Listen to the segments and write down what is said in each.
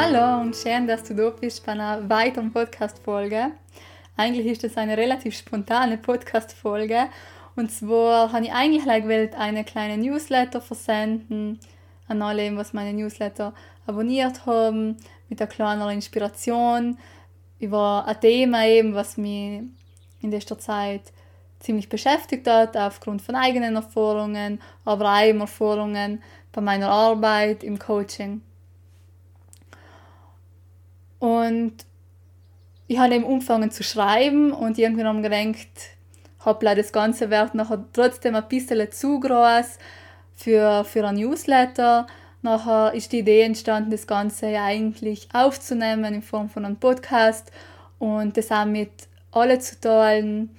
Hallo und schön, dass du da bist bei einer weiteren Podcast-Folge. Eigentlich ist das eine relativ spontane Podcast-Folge. Und zwar habe ich eigentlich gewählt, eine kleine Newsletter versenden an alle, was meine Newsletter abonniert haben, mit einer kleinen Inspiration über ein Thema eben, was mich in letzter Zeit ziemlich beschäftigt hat, aufgrund von eigenen Erfahrungen, aber auch Erfahrungen bei meiner Arbeit im Coaching. Und ich habe eben angefangen zu schreiben und irgendwie haben gedacht, hoppla, das Ganze wird nachher trotzdem ein bisschen zu groß für, für ein Newsletter. Nachher ist die Idee entstanden, das Ganze ja eigentlich aufzunehmen in Form von einem Podcast und das auch mit alle zu teilen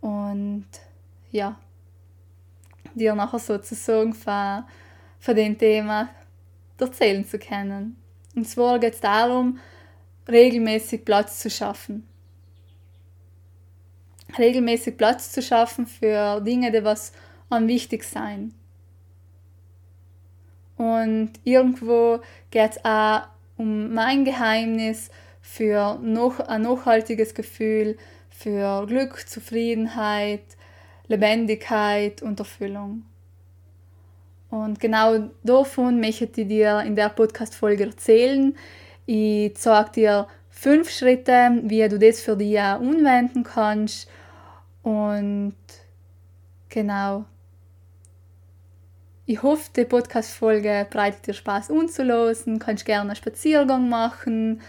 und ja, dir nachher sozusagen von, von dem Thema erzählen zu können. Und zwar geht es darum, regelmäßig Platz zu schaffen. Regelmäßig Platz zu schaffen für Dinge, die was am wichtig sein. Und irgendwo geht es auch um mein Geheimnis für noch, ein nachhaltiges Gefühl, für Glück, Zufriedenheit, Lebendigkeit und Erfüllung. Und genau davon möchte ich dir in der Podcast-Folge erzählen. Ich zeige dir fünf Schritte, wie du das für dich anwenden kannst. Und genau. Ich hoffe, die Podcast-Folge bereitet dir Spaß umzulosen. Du kannst gerne einen Spaziergang machen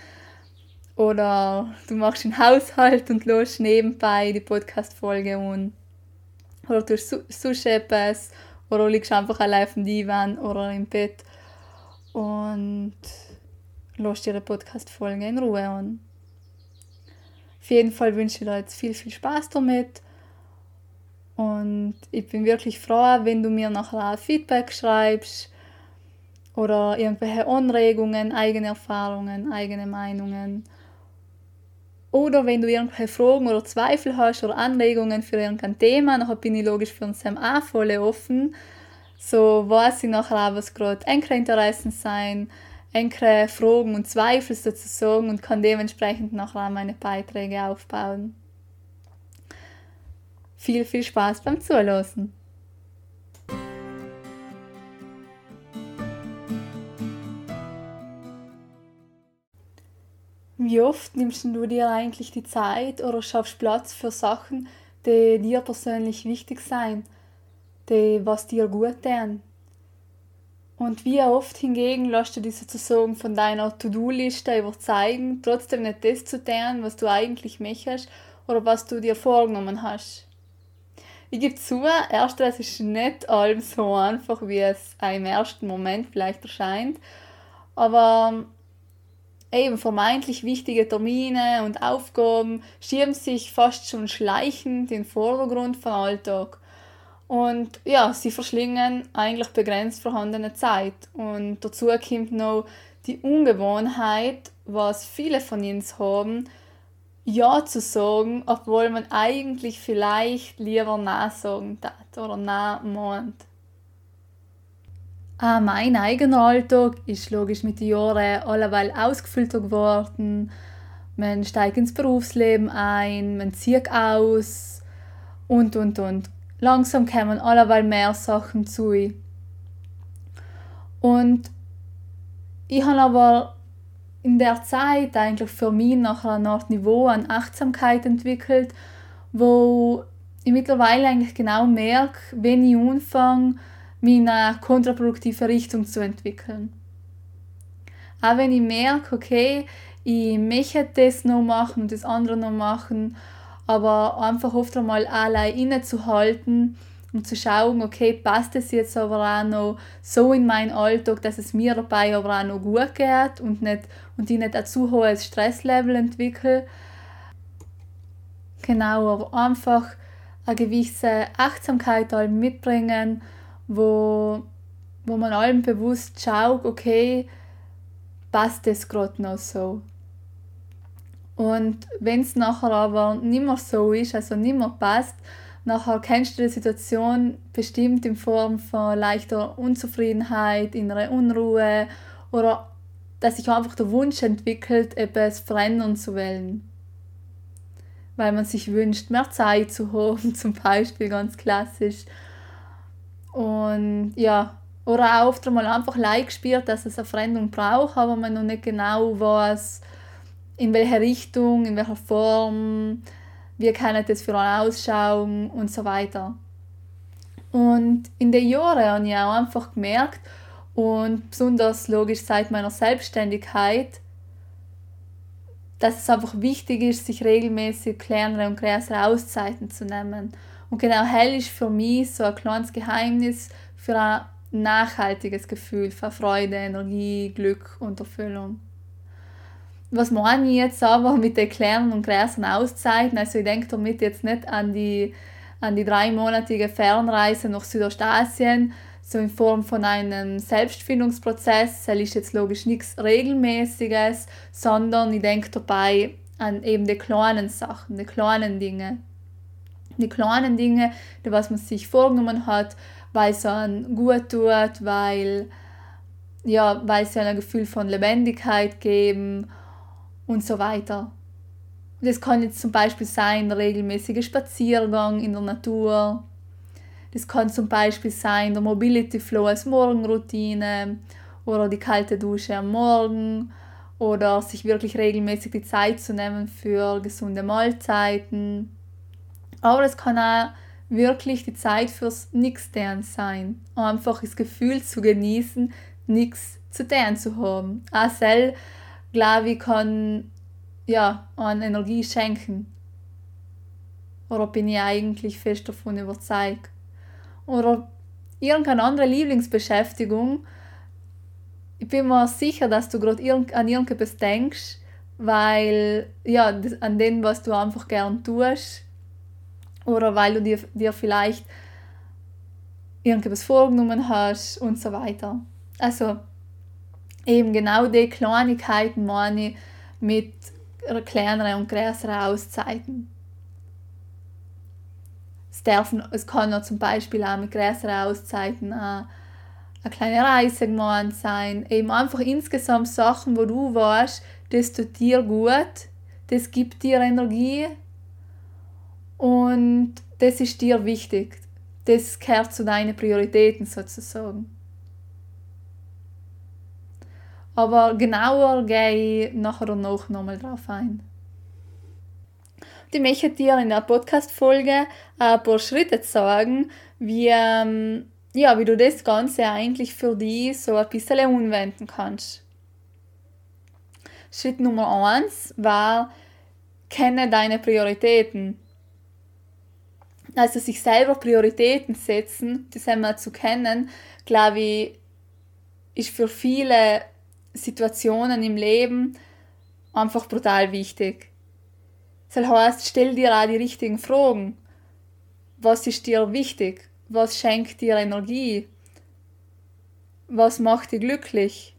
oder du machst einen Haushalt und los nebenbei die Podcast-Folge und oder tust sonst etwas oder liegst einfach allein auf dem Divan oder im Bett und lässt dir die Podcast-Folge in Ruhe an. Auf jeden Fall wünsche ich dir jetzt viel, viel Spaß damit. Und ich bin wirklich froh, wenn du mir nachher Feedback schreibst oder irgendwelche Anregungen, eigene Erfahrungen, eigene Meinungen. Oder wenn du irgendwelche Fragen oder Zweifel hast oder Anregungen für irgendein Thema, dann bin ich logisch für uns auch voll offen. So weiß ich nachher auch, was gerade enkere Interessen sein, enkere Fragen und Zweifel sozusagen und kann dementsprechend nachher meine Beiträge aufbauen. Viel, viel Spaß beim Zuhören. Wie oft nimmst du dir eigentlich die Zeit oder schaffst Platz für Sachen, die dir persönlich wichtig sind, die was dir gut tun? Und wie oft hingegen lässt du dich sozusagen von deiner To-Do-Liste überzeugen, trotzdem nicht das zu tun, was du eigentlich möchtest oder was du dir vorgenommen hast? Ich gebe zu, erstens ist nicht allem so einfach, wie es im ersten Moment vielleicht erscheint, aber eben vermeintlich wichtige Termine und Aufgaben schieben sich fast schon schleichend in den Vordergrund vom Alltag. Und ja, sie verschlingen eigentlich begrenzt vorhandene Zeit. Und dazu kommt noch die Ungewohnheit, was viele von uns haben, Ja zu sagen, obwohl man eigentlich vielleicht lieber Nein sagen darf oder Nein meint. Auch mein eigener Alltag ist logisch mit den Jahren alleweil ausgefüllter geworden. Man steigt ins Berufsleben ein, man zieht aus und und und. Langsam kommen alleweil mehr Sachen zu. Und ich habe aber in der Zeit eigentlich für mich nach einer Art Niveau an Achtsamkeit entwickelt, wo ich mittlerweile eigentlich genau merke, wenn ich anfange, mich in eine kontraproduktive Richtung zu entwickeln. Auch wenn ich merke, okay, ich möchte das noch machen und das andere noch machen, aber einfach oft einmal allein innezuhalten und zu schauen, okay, passt es jetzt aber auch noch so in meinen Alltag, dass es mir dabei aber auch noch gut geht und, nicht, und ich nicht ein zu hohes Stresslevel entwickle. Genau, aber einfach eine gewisse Achtsamkeit mitbringen wo, wo man allem bewusst schaut, okay, passt das gerade noch so. Und wenn es nachher aber nicht mehr so ist, also nicht mehr passt, nachher kennst du die Situation bestimmt in Form von leichter Unzufriedenheit, innere Unruhe oder dass sich einfach der Wunsch entwickelt, etwas verändern zu wollen. Weil man sich wünscht, mehr Zeit zu haben, zum Beispiel ganz klassisch. Und ja, oder auch oft einmal einfach leicht gespürt, dass es eine Veränderung braucht, aber man noch nicht genau weiß, in welche Richtung, in welcher Form, wie kann das für einen ausschauen und so weiter. Und in den Jahren habe ich auch einfach gemerkt, und besonders logisch seit meiner Selbstständigkeit, dass es einfach wichtig ist, sich regelmäßig kleinere und größere Auszeiten zu nehmen. Und genau hell ist für mich so ein kleines Geheimnis für ein nachhaltiges Gefühl, für Freude, Energie, Glück und Erfüllung. Was meine ich jetzt aber mit den kleinen und großen Auszeiten? Also ich denke damit jetzt nicht an die, an die dreimonatige Fernreise nach Südostasien, so in Form von einem Selbstfindungsprozess. Das ist jetzt logisch nichts Regelmäßiges, sondern ich denke dabei an eben die kleinen Sachen, die kleinen Dinge. Die kleinen Dinge, die was man sich vorgenommen hat, weil es einem gut tut, weil, ja, weil sie ein Gefühl von Lebendigkeit geben und so weiter. Das kann jetzt zum Beispiel sein, der regelmäßige Spaziergang in der Natur, das kann zum Beispiel sein der Mobility Flow als Morgenroutine oder die kalte Dusche am Morgen oder sich wirklich regelmäßig die Zeit zu nehmen für gesunde Mahlzeiten. Aber es kann auch wirklich die Zeit fürs Nix-Tun sein. Einfach das Gefühl zu genießen, nichts zu tun zu haben. Auch selbst, glaube ich, kann ja, an Energie schenken. Oder bin ich eigentlich fest davon überzeugt oder irgendeine andere Lieblingsbeschäftigung, ich bin mir sicher, dass du gerade an irgendetwas denkst, weil, ja, an dem, was du einfach gern tust, oder weil du dir, dir vielleicht irgendetwas vorgenommen hast und so weiter. Also, eben genau die Kleinigkeiten meine ich mit kleineren und größeren Auszeiten. Es, darf, es kann noch zum Beispiel auch mit größeren Auszeiten eine, eine kleine Reise gemeint sein. Eben einfach insgesamt Sachen, wo du weißt, das tut dir gut, das gibt dir Energie und das ist dir wichtig. Das gehört zu deinen Prioritäten sozusagen. Aber genauer gehe ich nachher und noch nochmal drauf ein. Ich möchte dir in der Podcast-Folge ein paar Schritte zeigen, wie, ähm, ja, wie du das Ganze eigentlich für dich so ein bisschen umwenden kannst. Schritt Nummer eins war, kenne deine Prioritäten. Also sich selber Prioritäten setzen, das einmal zu kennen, glaube ich, ist für viele Situationen im Leben einfach brutal wichtig. Das heißt, stell dir auch die richtigen Fragen. Was ist dir wichtig? Was schenkt dir Energie? Was macht dich glücklich?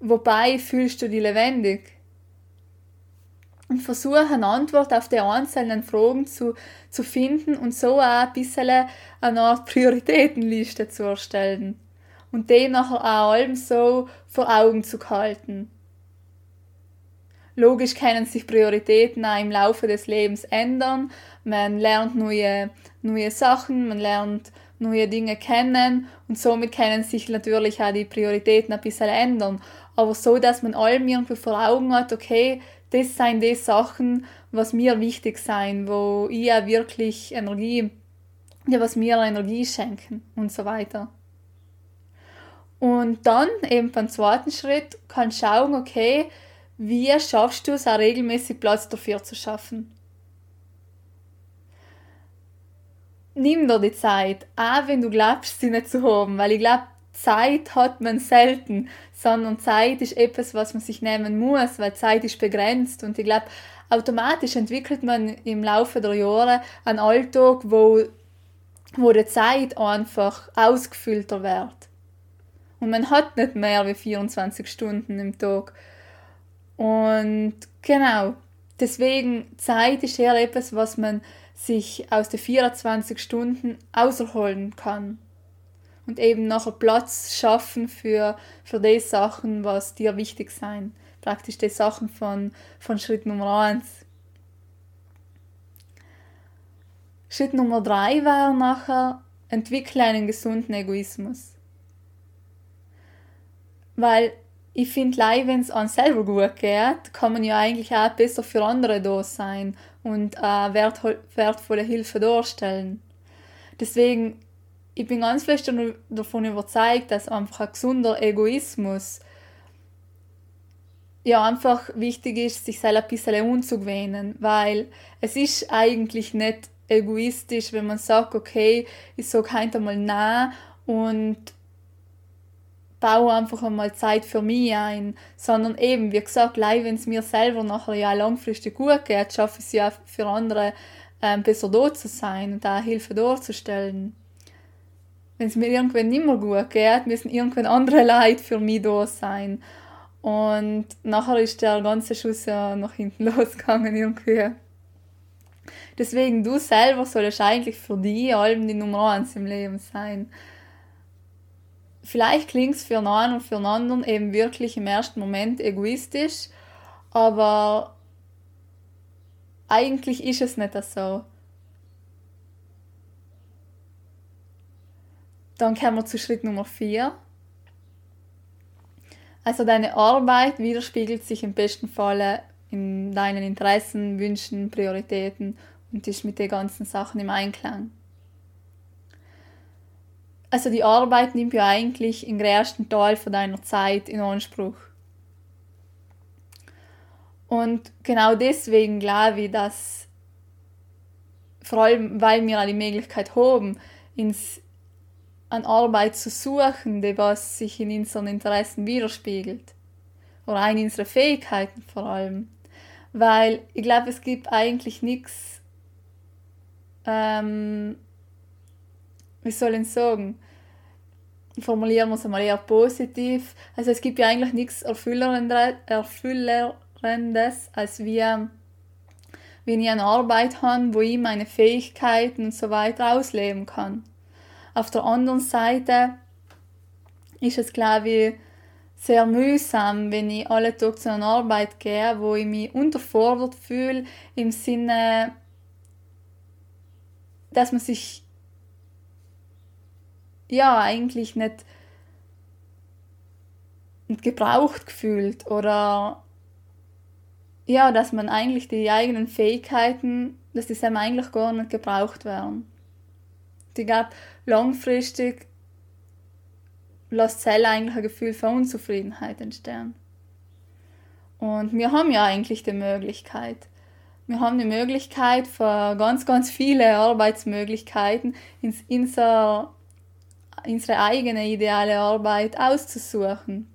Wobei fühlst du dich lebendig? Und versuche eine Antwort auf die einzelnen Fragen zu, zu finden und so auch ein bisschen eine Art Prioritätenliste zu erstellen. Und die nachher auch allem so vor Augen zu halten. Logisch können sich Prioritäten auch im Laufe des Lebens ändern. Man lernt neue, neue Sachen, man lernt neue Dinge kennen und somit können sich natürlich auch die Prioritäten ein bisschen ändern. Aber so, dass man allem irgendwie vor Augen hat, okay, das sind die Sachen, was mir wichtig sein, wo ich auch wirklich Energie, ja, was mir Energie schenken und so weiter. Und dann eben beim zweiten Schritt kann schauen, okay, wie schaffst du es auch regelmäßig Platz dafür zu schaffen? Nimm dir die Zeit, auch wenn du glaubst, sie nicht zu haben, weil ich glaube, Zeit hat man selten, sondern Zeit ist etwas, was man sich nehmen muss, weil Zeit ist begrenzt und ich glaube, automatisch entwickelt man im Laufe der Jahre einen Alltag, wo, wo die Zeit einfach ausgefüllter wird. Und man hat nicht mehr wie 24 Stunden im Tag. Und genau, deswegen Zeit ist eher etwas, was man sich aus den 24 Stunden auserholen kann. und eben nachher Platz schaffen für, für die Sachen, was dir wichtig sein. Praktisch die Sachen von, von Schritt Nummer 1. Schritt Nummer 3 wäre nachher, entwickle einen gesunden Egoismus. Weil ich finde, wenn es an selber gut geht, kann man ja eigentlich auch besser für andere da sein und äh, wertvolle Hilfe darstellen. Deswegen, ich bin ganz fest davon überzeugt, dass einfach ein gesunder Egoismus ja einfach wichtig ist, sich selber ein bisschen umzugewöhnen, weil es ist eigentlich nicht egoistisch, wenn man sagt, okay, ich sage heute mal Nein und baue einfach einmal Zeit für mich ein, sondern eben, wie gesagt, wenn es mir selber nachher ja langfristig gut geht, schaffe ich es ja für andere ähm, besser da zu sein und da Hilfe darzustellen. Wenn es mir irgendwann nicht mehr gut geht, müssen irgendwann andere Leute für mich da sein. Und nachher ist der ganze Schuss ja nach hinten losgegangen irgendwie. Deswegen, du selber sollst eigentlich für dich allem die Nummer eins im Leben sein. Vielleicht klingt es für einen und für einen anderen eben wirklich im ersten Moment egoistisch, aber eigentlich ist es nicht so. Dann kommen wir zu Schritt Nummer 4. Also deine Arbeit widerspiegelt sich im besten Falle in deinen Interessen, Wünschen, Prioritäten und ist mit den ganzen Sachen im Einklang. Also die Arbeit nimmt ja eigentlich den größten Teil von deiner Zeit in Anspruch. Und genau deswegen glaube ich, dass vor allem, weil wir die Möglichkeit haben, ins, an Arbeit zu suchen, die was sich in unseren Interessen widerspiegelt. Oder in unseren Fähigkeiten vor allem. Weil ich glaube, es gibt eigentlich nichts, ähm, wie soll ich sagen, formulieren wir es einmal eher positiv. Also es gibt ja eigentlich nichts Erfüllerendes, als wir, wenn ich eine Arbeit habe, wo ich meine Fähigkeiten und so weiter ausleben kann. Auf der anderen Seite ist es, glaube ich, sehr mühsam, wenn ich alle Tage zu einer Arbeit gehe, wo ich mich unterfordert fühle, im Sinne, dass man sich ja eigentlich nicht, nicht gebraucht gefühlt oder ja, dass man eigentlich die eigenen Fähigkeiten, dass die eigentlich gar nicht gebraucht werden. Die gab langfristig lässt Zell eigentlich ein Gefühl von Unzufriedenheit entstehen. Und wir haben ja eigentlich die Möglichkeit. Wir haben die Möglichkeit für ganz, ganz viele Arbeitsmöglichkeiten in unser, unsere eigene ideale Arbeit auszusuchen.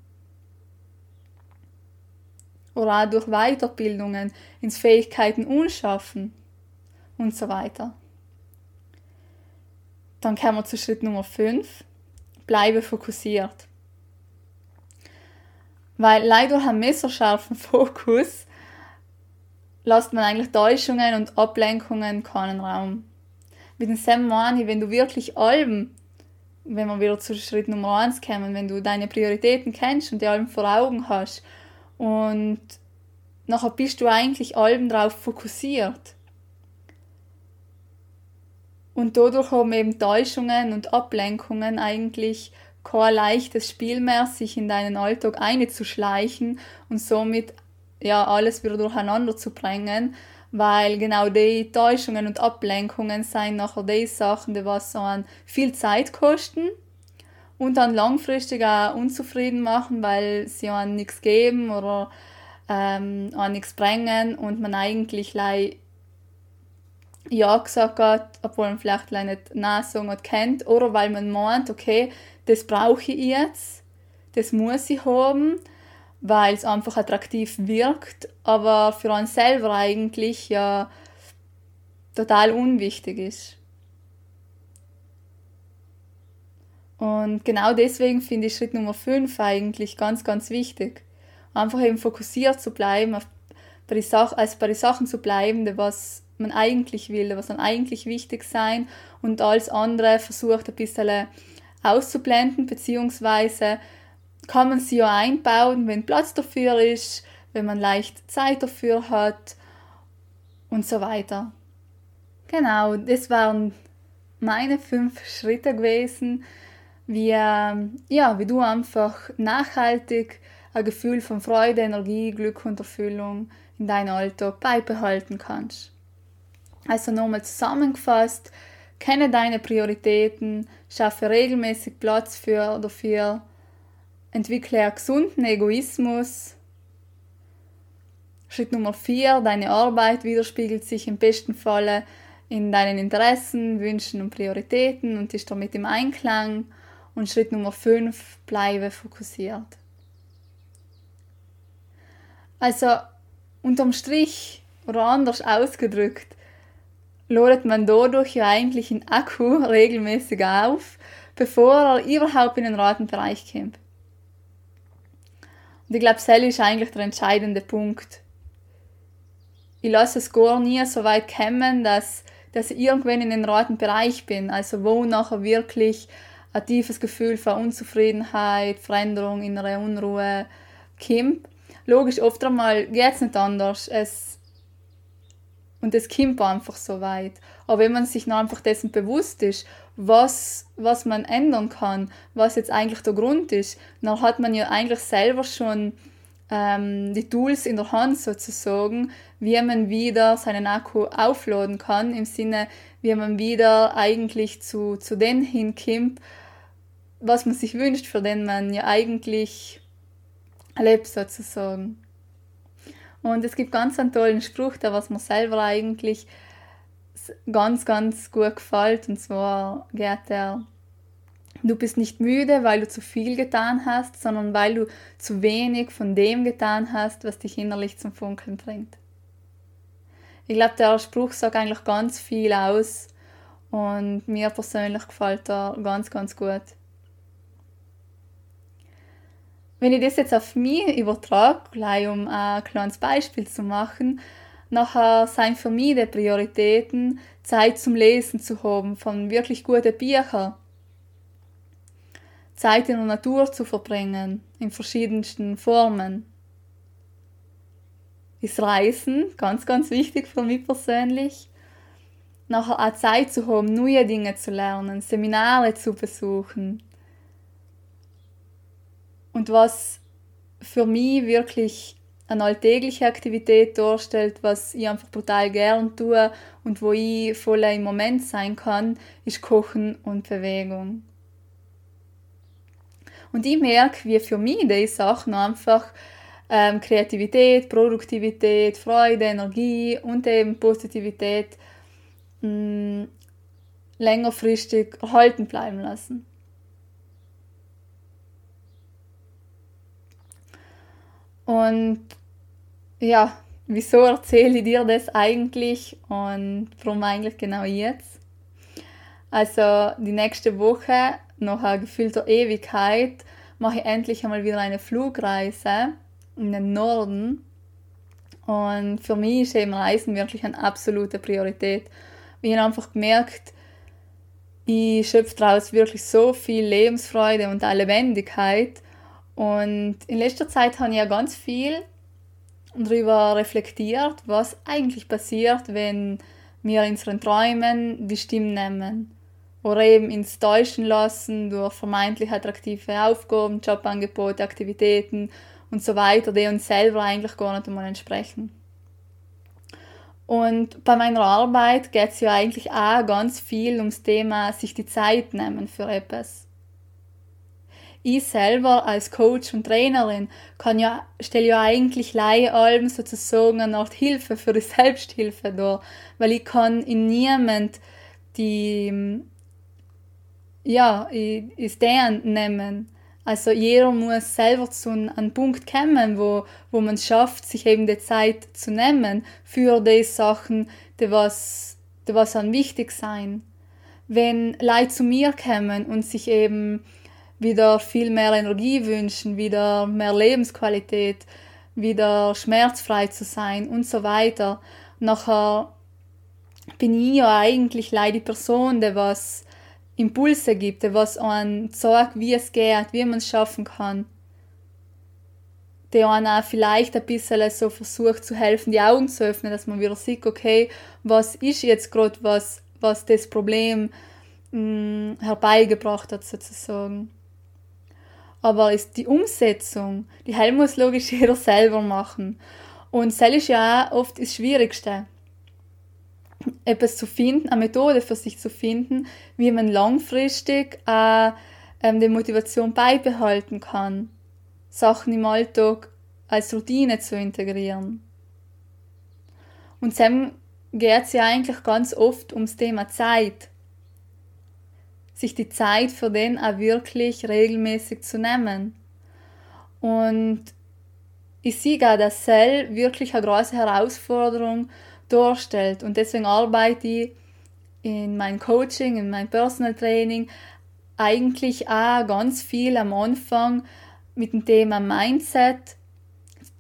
Oder auch durch Weiterbildungen ins Fähigkeiten unschaffen und so weiter. Dann kommen wir zu Schritt Nummer 5 bleibe fokussiert. Weil leider einen messerscharfen Fokus lässt man eigentlich Täuschungen und Ablenkungen keinen Raum. Mit dem Sam wenn du wirklich allem, wenn wir wieder zu Schritt Nummer 1 kommen, wenn du deine Prioritäten kennst und die allem vor Augen hast. Und nachher bist du eigentlich allem drauf fokussiert. Und dadurch haben eben Täuschungen und Ablenkungen eigentlich kein leichtes Spiel mehr, sich in deinen Alltag einzuschleichen und somit ja alles wieder durcheinander zu bringen, weil genau die Täuschungen und Ablenkungen sind nachher die Sachen, die was so an viel Zeit kosten und dann langfristig auch unzufrieden machen, weil sie an nichts geben oder ähm, nichts bringen und man eigentlich ja gesagt hat, obwohl man vielleicht nicht Nein sagen hat, kennt, oder weil man meint, okay, das brauche ich jetzt, das muss ich haben, weil es einfach attraktiv wirkt, aber für einen selber eigentlich ja total unwichtig ist. Und genau deswegen finde ich Schritt Nummer 5 eigentlich ganz, ganz wichtig. Einfach eben fokussiert zu bleiben, auf bei den, Sach also bei den Sachen zu bleiben, was man eigentlich will, was dann eigentlich wichtig sein und alles andere versucht ein bisschen auszublenden, beziehungsweise kann man sie ja einbauen, wenn Platz dafür ist, wenn man leicht Zeit dafür hat und so weiter. Genau, das waren meine fünf Schritte gewesen, wie, ähm, ja, wie du einfach nachhaltig ein Gefühl von Freude, Energie, Glück und Erfüllung in deinem Alltag beibehalten kannst. Also nochmal zusammengefasst, kenne deine Prioritäten, schaffe regelmäßig Platz für dafür, entwickle einen gesunden Egoismus. Schritt Nummer 4, deine Arbeit widerspiegelt sich im besten Falle in deinen Interessen, Wünschen und Prioritäten und ist damit im Einklang. Und Schritt Nummer 5, bleibe fokussiert. Also unterm Strich oder anders ausgedrückt, ladet man dadurch ja eigentlich den Akku regelmäßig auf, bevor er überhaupt in den Ratenbereich kommt. Und ich glaube, das ist eigentlich der entscheidende Punkt. Ich lasse es gar nie so weit kommen, dass, dass ich irgendwann in den Ratenbereich bin, also wo nachher wirklich ein tiefes Gefühl von Unzufriedenheit, Veränderung, innere Unruhe kommt. Logisch, oft einmal geht es nicht anders. Es, und es kommt einfach so weit. Aber wenn man sich noch einfach dessen bewusst ist, was, was man ändern kann, was jetzt eigentlich der Grund ist, dann hat man ja eigentlich selber schon ähm, die Tools in der Hand sozusagen, wie man wieder seinen Akku aufladen kann, im Sinne, wie man wieder eigentlich zu, zu den hinkommt, was man sich wünscht, für den man ja eigentlich lebt sozusagen. Und es gibt ganz einen tollen Spruch, der was mir selber eigentlich ganz, ganz gut gefällt. Und zwar geht der, du bist nicht müde, weil du zu viel getan hast, sondern weil du zu wenig von dem getan hast, was dich innerlich zum Funkeln bringt. Ich glaube, der Spruch sagt eigentlich ganz viel aus und mir persönlich gefällt er ganz, ganz gut. Wenn ich das jetzt auf mich übertrage, gleich um ein kleines Beispiel zu machen, nachher sind für mich die Prioritäten, Zeit zum Lesen zu haben von wirklich guten Büchern, Zeit in der Natur zu verbringen, in verschiedensten Formen. Das Reisen, ganz, ganz wichtig für mich persönlich. Nachher auch Zeit zu haben, neue Dinge zu lernen, Seminare zu besuchen, und was für mich wirklich eine alltägliche Aktivität darstellt, was ich einfach total gern tue und wo ich voll im Moment sein kann, ist Kochen und Bewegung. Und ich merke, wie für mich diese Sachen einfach ähm, Kreativität, Produktivität, Freude, Energie und eben Positivität mh, mm, längerfristig erhalten bleiben lassen. Und ja, wieso erzähle ich dir das eigentlich und warum eigentlich genau jetzt? Also die nächste Woche, nach gefühlter Ewigkeit, mache ich endlich einmal wieder eine Flugreise in den Norden. Und für mich ist eben Reisen wirklich eine absolute Priorität. Ich habe einfach gemerkt, ich schöpfe daraus wirklich so viel Lebensfreude und auch Lebendigkeit. Und in letzter Zeit habe ich ja ganz viel darüber reflektiert, was eigentlich passiert, wenn wir in unseren Träumen die Stimmen nehmen oder eben ins Täuschen lassen durch vermeintlich attraktive Aufgaben, Jobangebote, Aktivitäten und so weiter, die uns selber eigentlich gar nicht einmal entsprechen. Und bei meiner Arbeit geht es ja eigentlich auch ganz viel ums Thema sich die Zeit nehmen für etwas ich selber als Coach und Trainerin kann ja, stelle ja eigentlich Leihalben sozusagen eine Art Hilfe für die Selbsthilfe dar, weil ich kann in niemand die, ja, ist deren nehmen. Also jeder muss selber zu einem Punkt kommen, wo, wo man es schafft, sich eben die Zeit zu nehmen für die Sachen, die was, die was an wichtig sein. Wenn Leute zu mir kommen und sich eben wieder viel mehr Energie wünschen, wieder mehr Lebensqualität, wieder schmerzfrei zu sein und so weiter. Nachher bin ich ja eigentlich leider die Person, die was Impulse gibt, was einen sagt, wie es geht, wie man es schaffen kann. Der einen auch vielleicht ein bisschen so versucht zu helfen, die Augen zu öffnen, dass man wieder sieht, okay, was ist jetzt gerade was, was das Problem mh, mm, herbeigebracht hat, sozusagen. Aber ist die Umsetzung, die Heil muss logisch jeder selber machen. Und das ist ja auch oft das Schwierigste etwas zu finden, eine Methode für sich zu finden, wie man langfristig äh, ähm, die Motivation beibehalten kann, Sachen im Alltag als Routine zu integrieren. Und dann geht es ja eigentlich ganz oft ums Thema Zeit. Sich die Zeit für den auch wirklich regelmäßig zu nehmen. Und ich sehe gerade, dass Cell wirklich eine große Herausforderung darstellt. Und deswegen arbeite ich in meinem Coaching, in meinem Personal Training eigentlich auch ganz viel am Anfang mit dem Thema Mindset,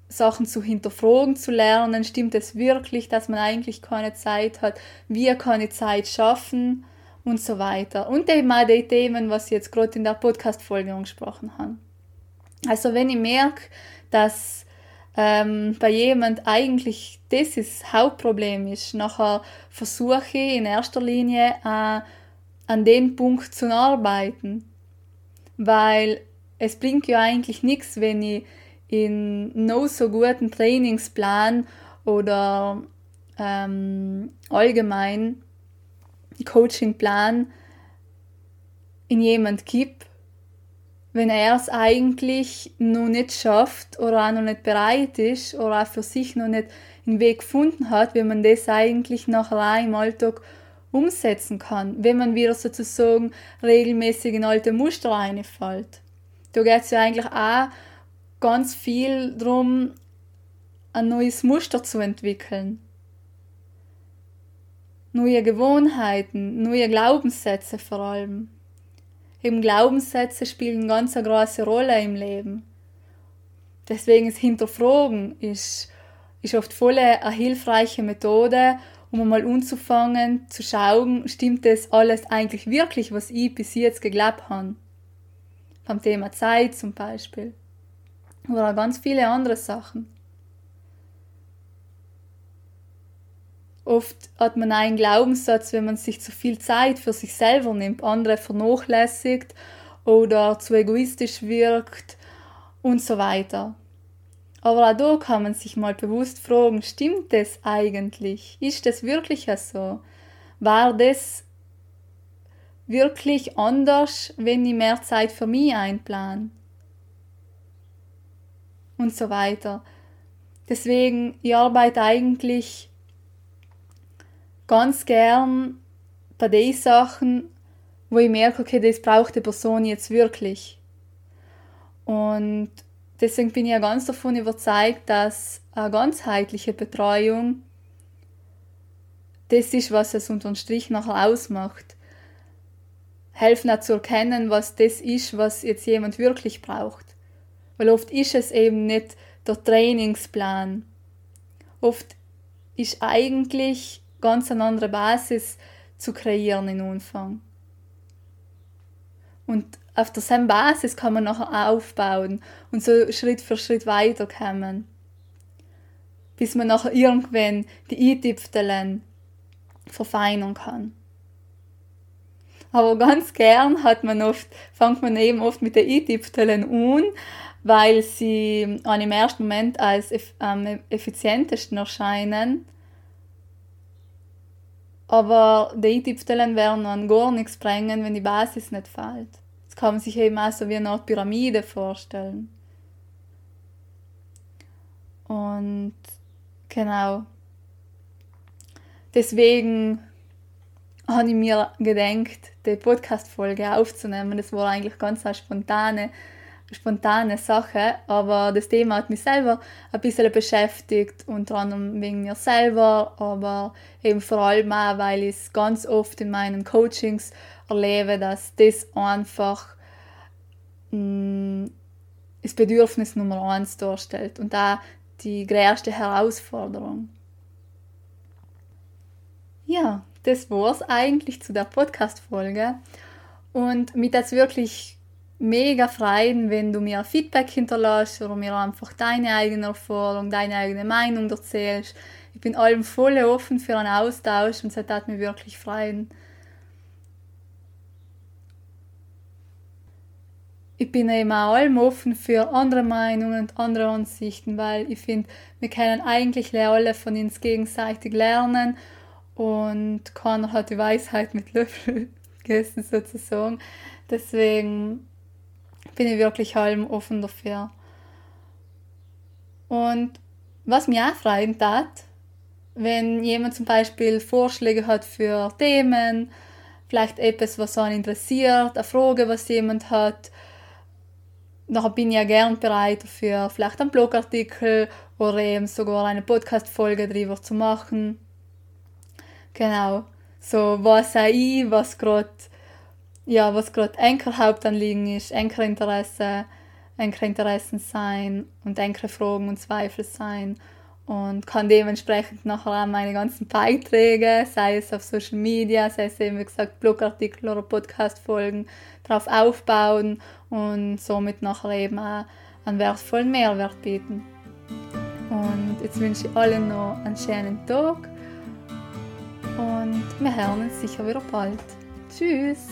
Sachen zu hinterfragen, zu lernen. Stimmt es wirklich, dass man eigentlich keine Zeit hat? Kann ich Zeit schaffen? Und so weiter. Und eben auch die Themen, was ich jetzt gerade in der Podcast-Folge angesprochen habe. Also wenn ich merke, dass ähm, bei jemand eigentlich das ist das Hauptproblem ist, nachher versuche ich in erster Linie äh, an den Punkt zu arbeiten, weil es bringt ja eigentlich nichts, wenn ich in no so guten Trainingsplan oder ähm, allgemein Coachingplan in jemand gibt wenn er es eigentlich noch nicht schafft oder auch noch nicht bereit ist oder auch für sich noch nicht einen Weg gefunden hat, wie man das eigentlich nachher im Alltag umsetzen kann, wenn man wieder sozusagen regelmäßig in alte Muster reinfällt. Da geht es ja eigentlich auch ganz viel darum, ein neues Muster zu entwickeln. Neue Gewohnheiten, neue Glaubenssätze vor allem. Eben Glaubenssätze spielen ganz eine große Rolle im Leben. Deswegen ist Hinterfragen ist, ist oft voll eine hilfreiche Methode, um einmal anzufangen, zu schauen, stimmt das alles eigentlich wirklich, was ich bis jetzt geglaubt habe. Beim Thema Zeit zum Beispiel. Oder ganz viele andere Sachen. Oft hat man einen Glaubenssatz, wenn man sich zu viel Zeit für sich selber nimmt, andere vernachlässigt oder zu egoistisch wirkt und so weiter. Aber auch da kann man sich mal bewusst fragen, stimmt das eigentlich? Ist das wirklich so? War das wirklich anders, wenn ich mehr Zeit für mich einplan? Und so weiter. Deswegen, ich arbeite eigentlich ganz gern bei den Sachen, wo ich merke, okay, das braucht die Person jetzt wirklich. Und deswegen bin ich ja ganz davon überzeugt, dass eine ganzheitliche Betreuung das ist, was es unterm Strich nachher ausmacht. Helfen auch zu erkennen, was das ist, was jetzt jemand wirklich braucht. Weil oft ist es eben nicht der Trainingsplan. Oft ist eigentlich ganz eine andere Basis zu kreieren in Anfang. Und auf derselben Basis kann man nachher aufbauen und so Schritt für Schritt weiterkommen. Bis man nachher irgendwann die Eintüpfelen verfeinern kann. Aber ganz gern hat man oft, fängt man eben oft mit den Eintüpfelen an, weil sie im ersten Moment als effizientesten erscheinen aber die Eintopfstellen werden dann gar nichts bringen, wenn die Basis nicht fällt. Das kann man sich eben auch so wie eine Art Pyramide vorstellen. Und genau. Deswegen habe ich mir gedacht, die Podcast-Folge aufzunehmen. Das war eigentlich ganz eine spontane spontane Sache, aber das Thema hat mich selber ein bisschen beschäftigt, unter anderem wegen mir selber, aber eben vor allem auch, weil ich es ganz oft in meinen Coachings erlebe, dass das einfach mh, mm, das Bedürfnis Nummer eins darstellt und da die größte Herausforderung. Ja, das war es eigentlich zu der Podcast-Folge. Und mich das wirklich mega freuen, wenn du mir Feedback hinterlässt oder mir einfach deine eigene Erfahrung, deine eigene Meinung erzählst. Ich bin allem voll offen für einen Austausch und das hat mich wirklich freuen. ich bin eben auch allem offen für andere Meinungen und andere Ansichten, weil ich finde, wir können eigentlich alle von uns gegenseitig lernen und keiner hat die Weisheit mit Löffel gegessen sozusagen. Deswegen bin ich wirklich allem offen dafür. Und was mir auch freuen tat, wenn jemand zum Beispiel Vorschläge hat für Themen, vielleicht etwas, was einen interessiert, eine Frage, was jemand hat, nachher bin ich ja gern bereit dafür, vielleicht einen Blogartikel oder eben sogar eine Podcast-Folge darüber zu machen. Genau. So was auch ich, was gerade ja, was gerade Enker Hauptanliegen ist, Enkerinteresse, Enkerinteressen sein und Fragen und Zweifel sein und kann dementsprechend nachher auch meine ganzen Beiträge, sei es auf Social Media, sei es eben wie gesagt Blogartikel oder Podcast-Folgen, darauf aufbauen und somit nachher eben auch einen wertvollen Mehrwert bieten. Und jetzt wünsche ich allen noch einen schönen Tag und wir hören uns sicher wieder bald. Tschüss!